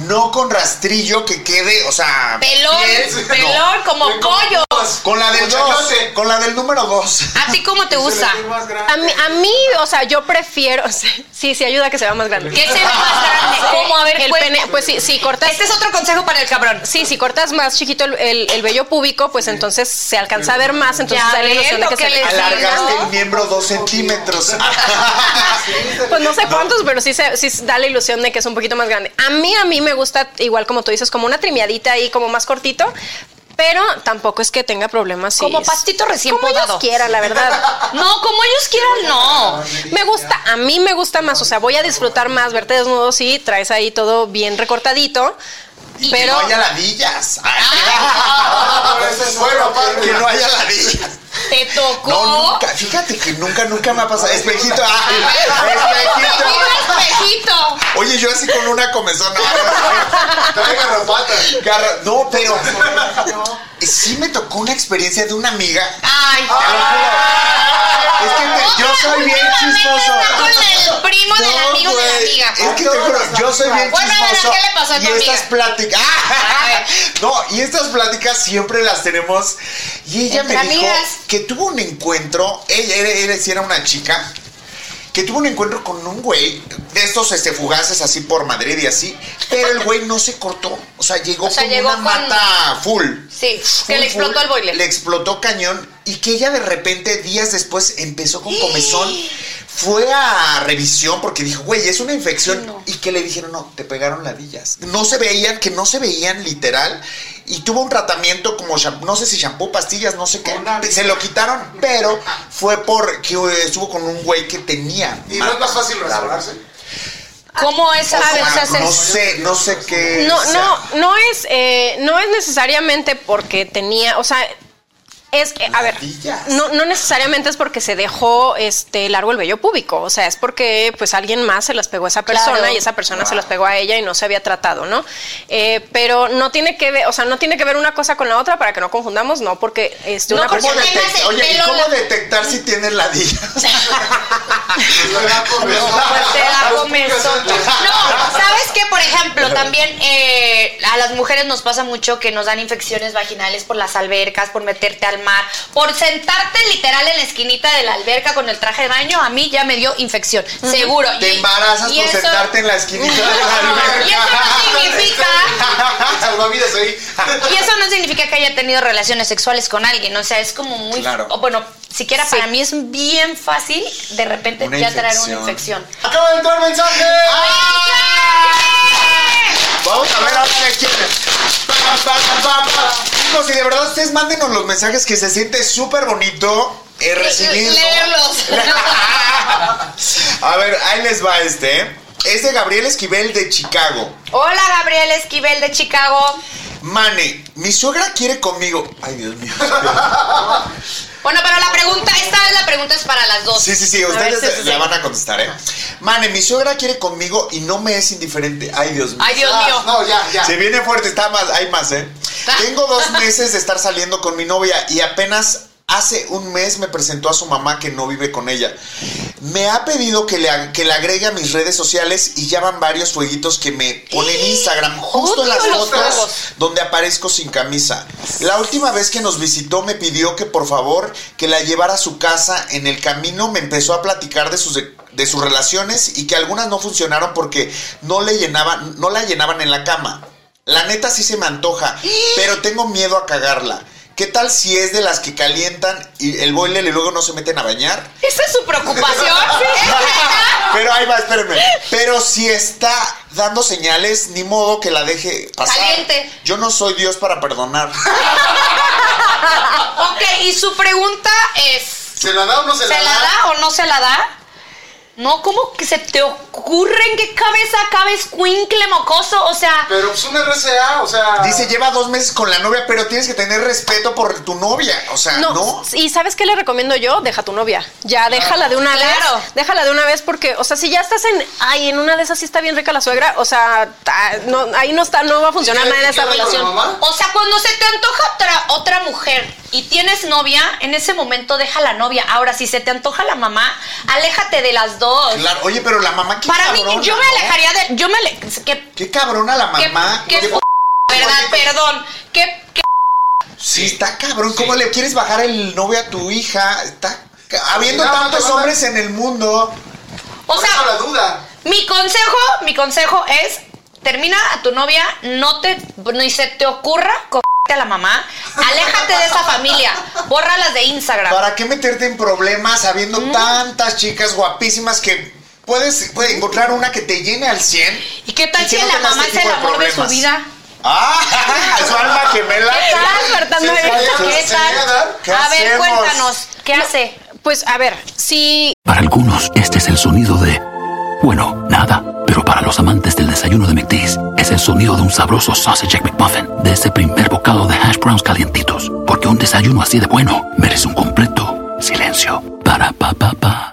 No con rastrillo que quede, o sea. pelón, no. como pollo. Con la del Con 2. chayote. Con la del número 2. ¿A ti cómo te gusta? A mí, a mí, o sea, yo prefiero, sí, sí ayuda a que se vea más grande. ¿Qué se ve más grande? ¿Cómo? A ver, el pene, pues sí, si cortas, Este es otro consejo para el cabrón. sí, si cortas más chiquito el, el- el vello púbico, pues entonces se alcanza a ver más, entonces da la ilusión de que que se digo. Alargaste el miembro 2 centímetros. Pues no sé cuántos, pero sí, se, sí da la ilusión de que es un poquito más grande. A mí, a mí me gusta, igual como tú dices, como una trimiadita ahí, como más cortito, pero tampoco es que tenga problemas. sí, Como es- pastito recién como podado. ellos quieran, la verdad. No, como ellos quieran, no. Me gusta, a mí me gusta más, o sea, voy a disfrutar más verte desnudo si traes ahí todo bien recortadito, Y pero que no haya ladillas. Es bueno, padre. que no haya ladillas. Te tocó. No, nunca. Fíjate que nunca, nunca me ha pasado. Espejito. Ah, Espejito. espejito. espejito. Oye, yo así con una comezona. Trae garrapata. Garra- No, pero sí me tocó una experiencia de una amiga. Ay. Es que te- yo soy bien chismoso. Está con el primo del No, amigo de la amiga. Es que te juro, yo soy bien Bueno, a ver, chismoso. ¿qué le pasó a tu y estas amiga? pláticas. A ver. No, y estas pláticas siempre las tenemos. Y ella Entre me dijo amigas. que tuvo un encuentro. Ella era, era, una chica. Que tuvo un encuentro con un güey de estos este, fugaces así por Madrid y así. Pero el güey no se cortó. O sea, llegó O sea, con llegó una con- mata full. Sí, que le explotó el boiler. Le explotó cañón y que ella de repente, días después, empezó con comezón. Fue a revisión porque dijo, güey, es una infección. Y que le dijeron, no, te pegaron ladillas. No se veían, que no se veían literal. Y tuvo un tratamiento como, shampoo, no sé si shampoo, pastillas, no sé qué. Se lo quitaron, pero fue porque estuvo con un güey que tenía. ¿Y no es más fácil restaurarse? ¿Cómo es O a sea, veces no sé, no sé qué. no, sea. no, no es, eh, no es necesariamente porque tenía, o sea, es, eh, a ver, no, no necesariamente es porque se dejó este largo el vello púbico, o sea, es porque pues alguien más se las pegó a esa persona Claro. y esa persona se las pegó a ella y no se había tratado, ¿no? Eh, pero no tiene que ver, o sea, no tiene que ver una cosa con la otra para que no confundamos, no, porque este, No, una porque ¿Cómo persona... Oye, ¿y pelo cómo la- detectar si tienes ladillas? Pues te da comezón. No, ¿sabes qué? Por ejemplo, también eh, a las mujeres nos pasa mucho que nos dan infecciones vaginales por las albercas, por meterte al por sentarte literal en la esquinita de la alberca con el traje de baño. A mí ya me dio infección, seguro. Te Y- embarazas y por eso- sentarte en la esquinita de la alberca. Y eso no significa Salvavidas ahí. Y eso no significa que haya tenido relaciones sexuales con alguien, o sea, es como muy... Claro. o bueno, siquiera para mí es bien fácil de repente Una ya traer una infección. infección. Acaba de entrar mensaje. Vamos a ver ahora de quién y de verdad ustedes mándenos los mensajes que se siente súper bonito eh, recibirlos. Leerlos. a ver, ahí les va este. ¿eh? Es de Gabriel Esquivel de Chicago. Hola, Gabriel Esquivel de Chicago. Mane, mi suegra quiere conmigo. Ay, Dios mío. Bueno, pero la pregunta, esta vez la pregunta es para las dos. Sí, sí, sí, ver, ustedes sí, sí, la sí. van a contestar, ¿eh? Mane, mi suegra quiere conmigo y no me es indiferente. Ay, Dios mío. Ay, Dios Ah, mío. No, ya, ya. Se viene fuerte, está más, hay más, ¿eh? Tengo dos meses de estar saliendo con mi novia y apenas hace un mes me presentó a su mamá que no vive con ella. Me ha pedido que le, que le agregue a mis redes sociales y ya van varios fueguitos que me ponen en Instagram, justo en las fotos donde aparezco sin camisa. La última vez que nos visitó me pidió que por favor que la llevara a su casa. En el camino me empezó a platicar de sus, de sus relaciones y que algunas no funcionaron porque no le llenaban, no la llenaban en la cama. La neta sí se me antoja, pero tengo miedo a cagarla. ¿Qué tal si es de las que calientan y el boiler y luego no se meten a bañar? Esa es su preocupación. Pero ahí va, espérenme. Pero si está dando señales, ni modo que la deje pasar. Caliente. Yo no soy Dios para perdonar. ok, y su pregunta es: ¿Se la da o no se, ¿se la da o no se la da? No, ¿cómo que se te ocurre en qué cabeza cabe escuincle mocoso? O sea, Pero pues un RCA, o sea. Dice, lleva dos meses con la novia, pero tienes que tener respeto por tu novia. O sea, ¿no? No, ¿y sabes qué le recomiendo yo? Deja a tu novia. Ya, déjala de una Claro. vez. Déjala de una vez porque, o sea, si ya estás en, ay, en una de esas sí está bien rica la suegra, o sea, ta- no, ahí no está, no va a funcionar ¿Y nada en la relación. o sea, cuando se te antoja otra, otra mujer y tienes novia, en ese momento deja la novia. Ahora, si se te antoja la mamá, aléjate de las dos. Claro, oye, pero la mamá, qué Para mí, yo me ¿no? alejaría de. Yo me. ale- ¿Qué, Qué cabrona la qué, mamá. qué Oye, f- verdad? Perdón. ¿Qué, qué Sí, está cabrón. ¿Cómo le quieres bajar el novio a tu hija? Está habiendo No, tantos hombres en el mundo. O eso la sea, duda. mi consejo, mi consejo es termina a tu novia, no te ni se te ocurra a la mamá, aléjate de esa familia, bórralas de Instagram. ¿Para qué meterte en problemas habiendo tantas chicas guapísimas que puedes, puedes encontrar una que te llene al 100? ¿Y qué tal que si no la mamá este es el amor de su problemas? vida? ¡Ah! Su alma gemela. ¿Qué tal? ¿Qué tal? ¿Qué A ver, hacemos? cuéntanos, ¿qué hace? Pues a ver, si Para algunos, este es el sonido de... Bueno, nada. Pero para los amantes del desayuno de McDee's, es el sonido de un sabroso sausage McMuffin, de ese primer bocado de hash browns calientitos. Porque un desayuno así de bueno merece un completo silencio. Para pa pa pa.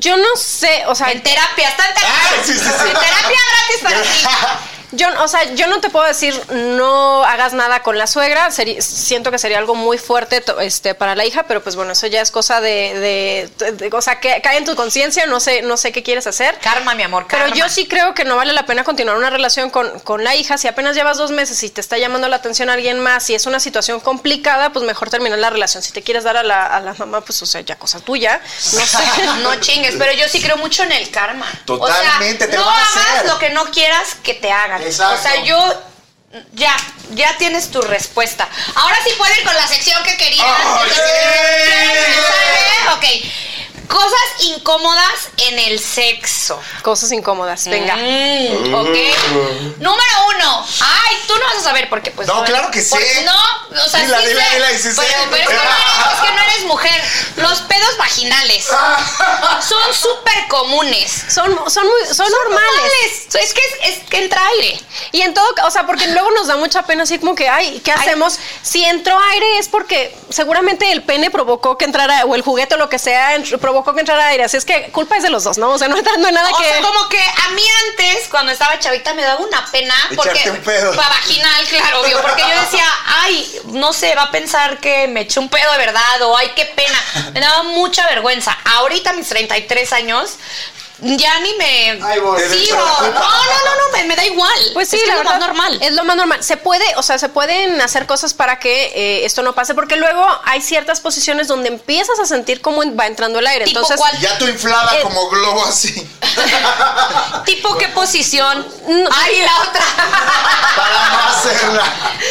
Yo no sé, o sea, En terapia, está en terapia. Ah, sí, sí, sí. En terapia gratis para ti. Yo, o sea, yo no te puedo decir no hagas nada con la suegra. Sería- siento que sería algo muy fuerte este, para la hija, pero pues bueno, eso ya es cosa de, de, de- o sea, que cae en tu conciencia. No sé, no sé qué quieres hacer. Karma, mi amor, Pero karma. yo sí creo que no vale la pena continuar una relación con, con la hija. Si apenas llevas dos meses y te está llamando la atención alguien más y es una situación complicada, pues mejor terminar la relación. Si te quieres dar a la, a la mamá, pues o sea, ya cosa tuya. No sé. No chingues, pero yo sí creo mucho en el karma. Totalmente, o sea, te lo no van a hagas lo que no quieras que te hagan. Exacto. O sea, yo ya, ya tienes tu respuesta. Ahora sí pueden con la sección que querían. ¡Ay, ¿Quieren empezar, eh? Ok. Cosas incómodas en el sexo. Cosas incómodas. Venga. Mm, ok. Número uno. Ay, tú no vas a saber porque pues. No, claro que sé. No, o sea, Dila, sí dila, sé, dila sí pero, sé. pero es, que no eres, es que no eres mujer. Los pedos vaginales son súper comunes. Son, son, muy, son, normales. normales. Es que, es, es que entra aire. Y en todo, o sea, porque luego nos da mucha pena así como que, ay, ¿qué hacemos? Si entró aire es porque seguramente el pene provocó que entrara, o el juguete o lo que sea, ent- provocó que entrara aire. Así es que culpa es de los dos, ¿no? O sea, no, no hay nada O que... sea, como que a mí antes, cuando estaba chavita, me daba una pena porque un pedo. Pa- vaginal, claro, obvio, porque yo decía, ay, no sé, va a pensar que me eché un pedo de verdad o ay, qué pena. Me daba mucha vergüenza. Ahorita a mis 33 años ya ni me echo la No, no, no, no, me, me da igual. Pues sí, es que la es lo verdad, más normal. Es lo más normal. Se puede, o sea, se pueden hacer cosas para que eh, esto no pase, porque luego hay ciertas posiciones donde empiezas a sentir cómo va entrando el aire. ¿Tipo Entonces, cuál? Ya tú inflada Eh, como globo así. ¿Tipo qué posición? Ay, la otra. Para no hacerla.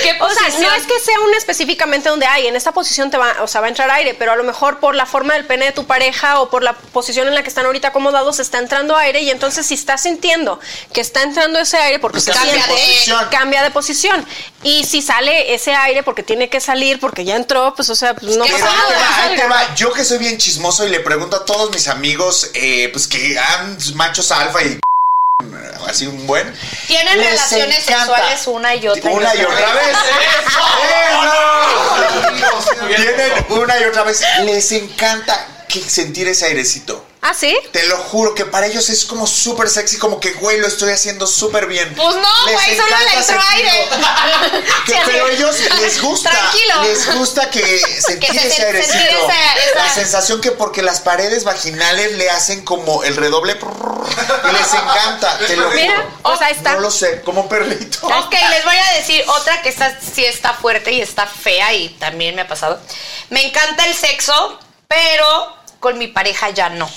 ¿Qué O sea, posición? no es que sea un específicamente donde hay, en esta posición te va, o sea, va a entrar aire, pero a lo mejor por la forma del pene de tu pareja o por la posición en la que están ahorita acomodados está entrando aire y entonces si estás sintiendo que está entrando ese aire porque Pues se cambia de posición. cambia de posición. Y si sale ese aire porque tiene que salir porque ya entró, pues o sea, pues no pasa ahí te nada. va, ahí te va. Yo que soy bien chismoso y le pregunto a todos mis amigos, eh, pues que han machos alfa y así un buen. Tienen les relaciones encanta. sexuales una y otra. Una y otra vez. ¡Eso! Tienen una y otra vez. Les encanta que sentir ese airecito. ¿Ah, sí? Te lo juro que para ellos es como súper sexy, como que, güey, lo estoy haciendo súper bien. Pues no, güey, solo le entró aire. Que- Sí, pero ellos les gusta. Tranquilo. Les gusta que sentir se- ese airecito. esa- esa- La sensación que porque las paredes vaginales le hacen como el redoble y les encanta. Te lo Mira, juro. está. No lo sé, como un perrito. Ok, les voy a decir otra que está, sí está fuerte y está fea y también me ha pasado. Me encanta el sexo, pero con mi pareja ya no.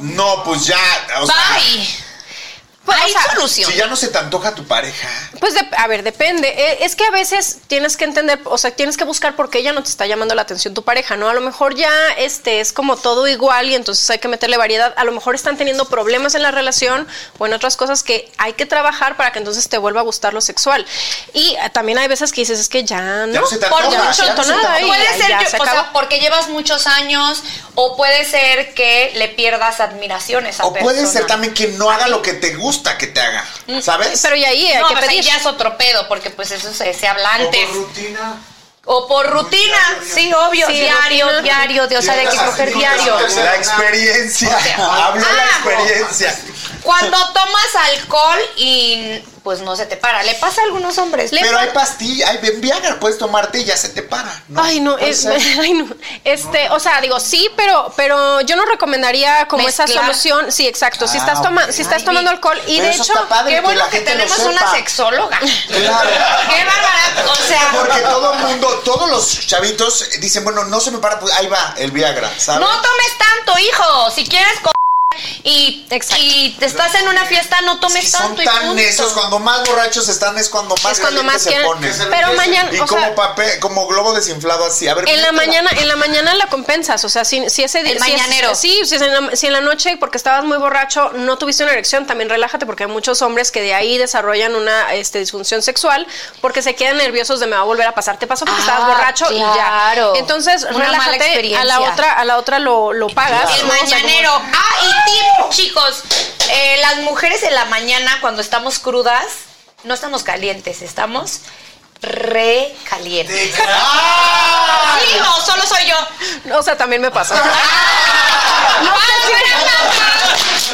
No, pues ya. O sea, Bye. Pues, Hay o sea, solución. si ya no se te antoja tu pareja. Pues, de- a ver, depende. Eh, Es que a veces tienes que entender, o sea, tienes que buscar por qué ella no te está llamando la atención tu pareja, ¿no? A lo mejor ya este es como todo igual y entonces hay que meterle variedad. A lo mejor están teniendo problemas en la relación o en otras cosas que hay que trabajar para que entonces te vuelva a gustar lo sexual. Y eh, también hay veces que dices, es que ya no. no se te Por- antoja, ya no se ya no se te y Puede ya- ser, ya yo- se o sea, acabó. porque llevas muchos años, o puede ser que le pierdas admiración a esa O puede ser también que no haga lo que te gusta que te haga. ¿Sabes? Pero y ahí hay No, que pues ahí pedir. ya es otro pedo, porque pues eso se, se habla antes. rutina. O por rutina, sí, obvio, Sí, diario, rutina. diario, de, o sea, de que coger diario. La experiencia. Hablo de la Ah. experiencia. Cuando tomas alcohol y pues no se te para, le pasa a algunos hombres. Pero hay pastillas, hay Viagra, puedes tomarte y ya se te para. ¿no? Ay, no, es, ay, no. Este, o sea, digo, sí, pero, pero yo no recomendaría como esa solución. Sí, exacto. si Ah, estás toma, ok. si estás Ay, tomando alcohol y Pero de eso hecho, está padre Qué bueno que tenemos una sexóloga. Claro. Qué bárbara. O sea, Porque todo el mundo, todos los chavitos dicen, bueno, no se me para, pues ahí va el Viagra, ¿sabes? no tomes tanto, hijo. Si quieres y, y te estás en una fiesta, no tomes Sí, son tanto y punto. necios, cuando más borrachos están es cuando más es cuando más se quieren. ponen. Pero mañana, Y o como sea, papel, como globo desinflado así. A ver, en la mañana, en la mañana la compensas, o sea, si, si ese día, El si es- mañanero. sí, si, es en la, si en la noche porque estabas muy borracho no tuviste una erección, también relájate porque hay muchos hombres que de ahí desarrollan una este, disfunción sexual porque se quedan nerviosos de me va a volver a pasar, te pasó porque Ah, estabas borracho y ya. claro. Entonces Una relájate, a la otra, a la otra lo, lo pagas. El ¿no? O sea, como- mañanero. Ah, y tip, chicos. eh, las mujeres en la mañana, cuando estamos crudas, no estamos calientes, estamos re calientes. ¡Ah! ¿Sí o solo soy yo? O sea, también me pasa. No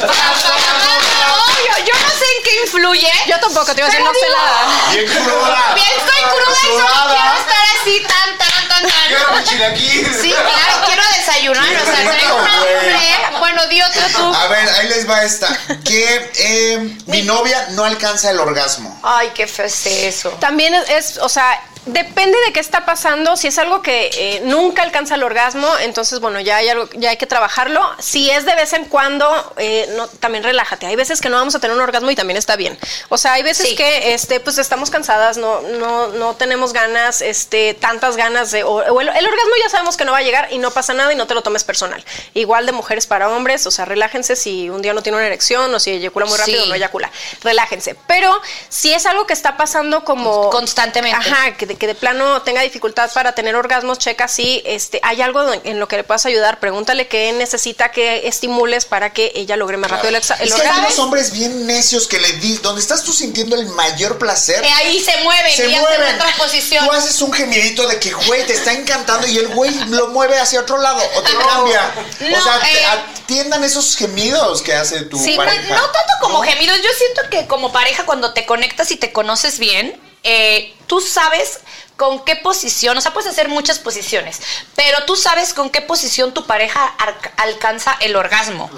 Obvio, yo no sé en qué influye. Yo tampoco te iba a decir, no sé nada. Bien cruda. Bien, estoy cruda y solo quiero estar así, tan, tan, tan, Quiero tan. un chilaquil. Sí, claro, quiero desayunar. O sea, traigo una hambre. Bueno, di otro tú. A ver, ahí les va esta. Que eh, mi novia no alcanza el orgasmo. Ay, qué feo es eso. También es, es, o sea, depende de qué está pasando. Si es algo que eh, nunca alcanza el orgasmo, entonces, bueno, ya hay, algo, ya hay que trabajarlo. Si es de vez en cuando, eh, no, también relájate. Hay veces que no vamos a tener un orgasmo y también está bien. O sea, hay veces Sí. que este, pues estamos cansadas, no, no, no tenemos ganas, este, tantas ganas de. O, o el, el orgasmo ya sabemos que no va a llegar y no pasa nada y no te lo tomes personal. Igual de mujeres para hombres, o sea, relájense si un día no tiene una erección o si eyacula muy rápido Sí. o no eyacula. Relájense. Pero si es algo que está pasando como Constantemente. Ajá, que que de plano tenga dificultad para tener orgasmos, checa si este, hay algo en, lo que le puedas ayudar. Pregúntale qué necesita que estimules para que ella logre más rápido el, exa- el es que hay orgasmo. unos hombres bien necios que le di, donde estás tú sintiendo el mayor placer. Eh, ahí se mueven se y hacen mueven. otra posición. Tú haces un gemidito de que, güey, te está encantando y el güey lo mueve hacia otro lado o te cambia. No, o sea, eh. atiendan esos gemidos que hace tu Sí, pareja. no tanto como gemidos. Yo siento que como pareja, cuando te conectas y te conoces bien, eh, tú sabes con qué posición, o sea, puedes hacer muchas posiciones, pero tú sabes con qué posición tu pareja alcanza el orgasmo.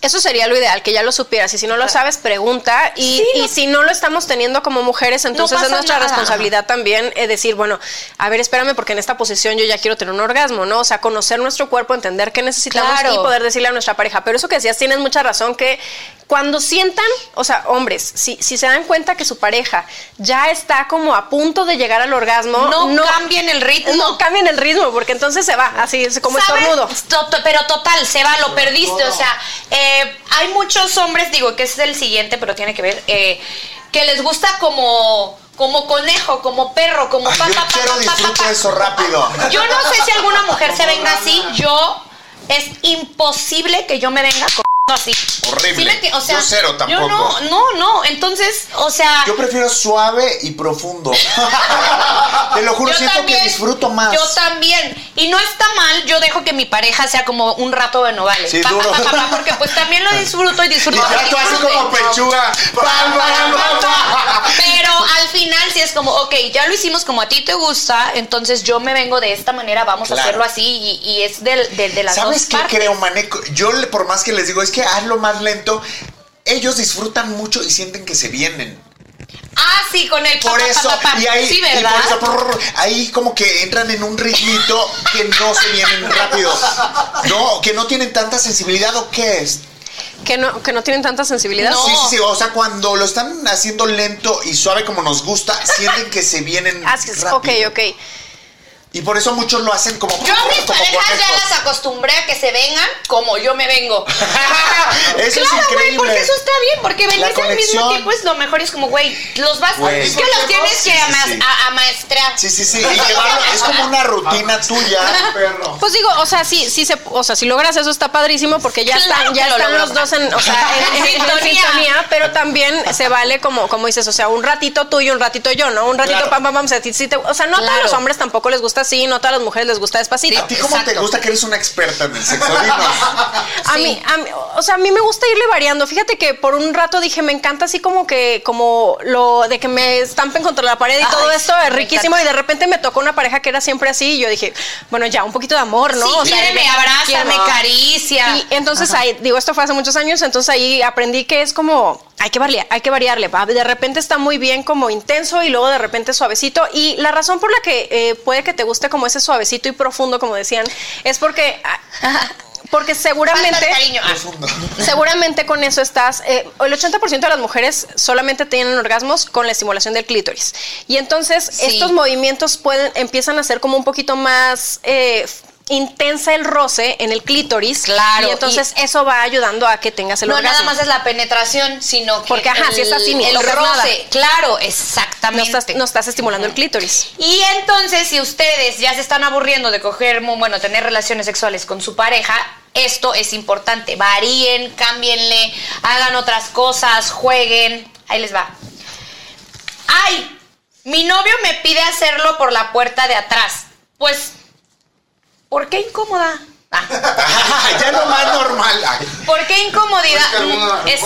Eso sería lo ideal, que ya lo supieras. Y si no lo sabes, pregunta. Y, Sí, y no- si no lo estamos teniendo como mujeres, entonces es nuestra nada. responsabilidad también eh, decir, bueno, a ver, espérame, porque en esta posición yo ya quiero tener un orgasmo, ¿no? O sea, conocer nuestro cuerpo, entender qué necesitamos Claro. y poder decirle a nuestra pareja. Pero eso que decías, tienes mucha razón, que cuando sientan, o sea, hombres, si, si se dan cuenta que su pareja ya está como a punto de llegar al orgasmo, No cambien el ritmo. No cambien el ritmo, porque entonces se va, así es como ¿Sabes? estornudo. To- to- Pero total, se va, lo perdiste. O sea, eh, hay muchos hombres, digo que ese es el siguiente, pero tiene que ver, eh, que les gusta como, como conejo, como perro, como Ay, pa, yo pa, pa, quiero pa, pa, disfrutar pa. eso rápido. Yo no sé si alguna mujer se venga así. Yo, es imposible que yo me venga con así. Horrible. ¿Sí o sea, Yo cero Yo tampoco. no, no, no. Entonces, o sea. Yo prefiero suave y profundo. Te lo juro, Yo siento también, que disfruto más. Yo también. Y no está mal, yo dejo que mi pareja sea como un rato de novales. Sí, Pa, duro. pa, pa, pa, porque pues también lo disfruto y Y disfruto. ya del tú así como pechuga. Pero al final sí es como, ok, ya lo hicimos como a ti te gusta, entonces yo me vengo de esta manera, vamos Claro. a hacerlo así y, y es del- de, de las ¿Sabes dos qué partes. creo, Maneco? Yo, por más que les digo, es que hazlo más lento. Ellos disfrutan mucho y sienten que se vienen. Ah, sí, con el Por eso, pa, pa. y ahí, sí, y ¿verdad? por eso, prrr, ahí como que entran en un ritmito que no se vienen rápido. No, que no tienen tanta sensibilidad o qué es. Que no, que no tienen tanta sensibilidad. No. Sí, sí, sí, o sea, cuando lo están haciendo lento y suave como nos gusta, sienten que se vienen Ah, sí, ok, rápido. ok. Y por eso muchos lo hacen como Yo a mis como parejas ya las acostumbré a que se vengan como yo me vengo. Eso es claro, güey, increíble. porque eso está bien, porque venirse al mismo tiempo es lo mejor. Es como, güey, los vas, Güey. es que los tienes Sí, que sí, ama- sí. a- amaestrar. Sí, sí, sí. Y llevarlo, es como una rutina tuya. Perro. Pues digo, o sea, sí, sí se, o sea, si logras eso está padrísimo porque ya Claro están, ya lo están los dos en, o sea, en, en- en Sintonía. pero también se vale como, como dices, o sea, un ratito tú y un ratito yo, ¿no? Un ratito Claro. pam, pam, pam, si a ti sí te- o sea, no a todos Claro. los hombres tampoco les gusta así, no a todas las mujeres les gusta despacito. ¿A ti cómo te Exacto. gusta que eres una experta en el sexo? A Sí. mí, a mí- o sea, a mí me gusta irle variando. Fíjate que por un rato dije, me encanta así como que, como lo de que me estampen contra la pared y Ay, todo esto es riquísimo. Y de repente me tocó una pareja que era siempre así y yo dije, bueno, ya, un poquito de amor, ¿no? Sí, O sea, de- abrázame, caricia. Y entonces ahí, digo, esto fue hace muchos años, entonces ahí aprendí que es como, hay que variar, hay que variarle. va, De repente está muy bien como intenso y luego de repente suavecito. Y la razón por la que eh, puede que te guste como ese suavecito y profundo, como decían, es porque, porque seguramente... Ah. Seguramente con eso estás. eh, el 80% de las mujeres solamente tienen orgasmos con la estimulación del clítoris. Y entonces Sí. estos movimientos pueden, empiezan a ser como un poquito más. eh, intensa el roce en el clítoris Claro, y entonces eso va ayudando a que tengas el no orgasmo nada más es la penetración, sino que Porque, ajá, el, si es así, ni el roce. nada. Claro, no exactamente. estás, no estás estimulando el clítoris Y entonces, si ustedes ya se están aburriendo de coger, bueno, tener relaciones sexuales con su pareja, esto es importante. Varíen, cámbienle, hagan otras cosas, jueguen. Ahí les va. ¡Ay! Mi novio me pide hacerlo por la puerta de atrás. Pues, ¿por qué incómoda? Ah, ya es lo más normal. Ay, ¿Por qué incomodidad? Pues que a alguna- a lo es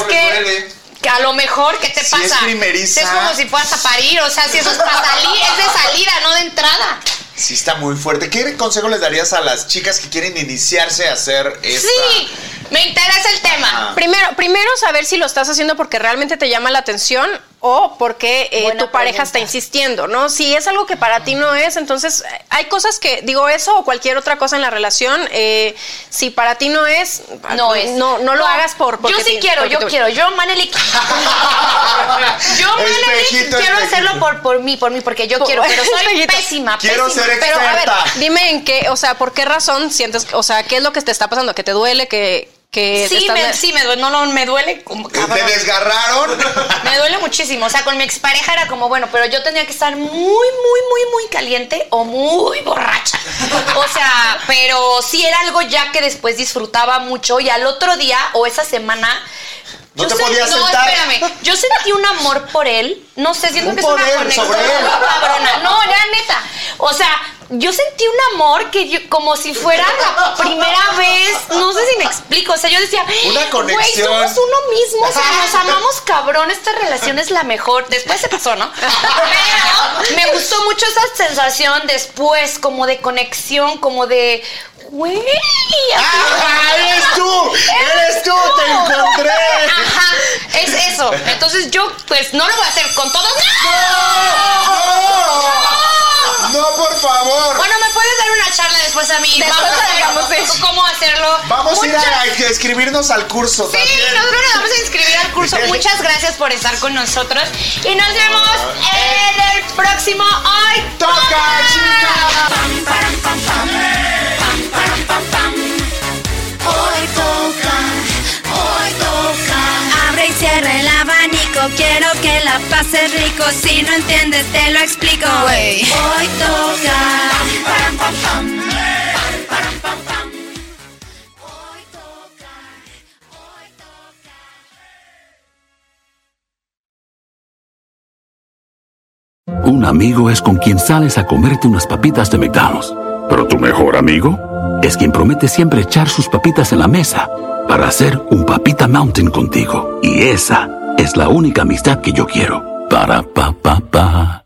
que, a lo mejor, ¿qué te Si pasa? es primeriza. Es como si fueras a parir, o sea, si eso es para salir, es de salida, no de entrada. Sí, está muy fuerte. ¿Qué consejo les darías a las chicas que quieren iniciarse a hacer esta? Sí, me interesa el tema. Primero, primero saber si lo estás haciendo porque realmente te llama la atención o porque eh, tu pareja pregunta. está insistiendo, ¿no? Si es algo que para ti no es, entonces eh, hay cosas que, digo eso o cualquier otra cosa en la relación, eh, si para ti no es, No es. no, no lo hagas por porque Yo sí te- quiero, porque yo te- quiero. Yo, Manelik. yo, Manelik, Espejito, quiero espejito. hacerlo por, por mí, por mí, porque yo quiero, pero soy Espejito. pésima, Quiero pésima. ser Pero a ver, dime en qué, o sea, ¿por qué razón sientes, o sea, qué es lo que te está pasando? ¿Que te duele? ¿Que, que te Sí, me, sí, me duele, no, no, me duele como ¿Te cabrón. desgarraron? Me duele muchísimo. O sea, con mi expareja era como, bueno, pero yo tenía que estar muy, muy, muy, muy caliente o muy borracha. O sea, pero sí era algo ya que después disfrutaba mucho y al otro día o esa semana No Yo te podías no, sentar. espérame. Yo sentí un amor por él. No sé, siento Un que es una conexión sobre él. cabrona. No, ya neta. O sea, yo sentí un amor que yo, como si fuera la primera vez. No sé si me explico. O sea, yo decía, Una güey, conexión. somos uno mismo. O sea, nos amamos cabrón. Esta relación es la mejor. Después se pasó, ¿no? Pero me gustó mucho esa sensación después, como de conexión, como de. Güey, ¡Ah, eres tú! ¡Eres tú! ¡Te encontré! Ajá, es eso. Entonces yo, pues, no lo voy a hacer con todos. ¡No! ¡No, por favor! Bueno, ¿me puedes dar una charla después a mí? Después Vamos a ver eso. cómo hacerlo. Vamos a ir a escribirnos al curso Sí, también. nosotros nos vamos a inscribir al curso. Muchas gracias por estar con nosotros. Y nos vemos en el próximo Hoy ¡Toca, chica! Cierra el abanico, quiero que la pases rico. Si no entiendes, te lo explico. Hoy toca. Un amigo es con quien sales a comerte unas papitas de McDonald's. Pero tu mejor amigo es quien promete siempre echar sus papitas en la mesa para hacer un papita mountain contigo. Y esa es la única amistad que yo quiero. Para pa pa pa.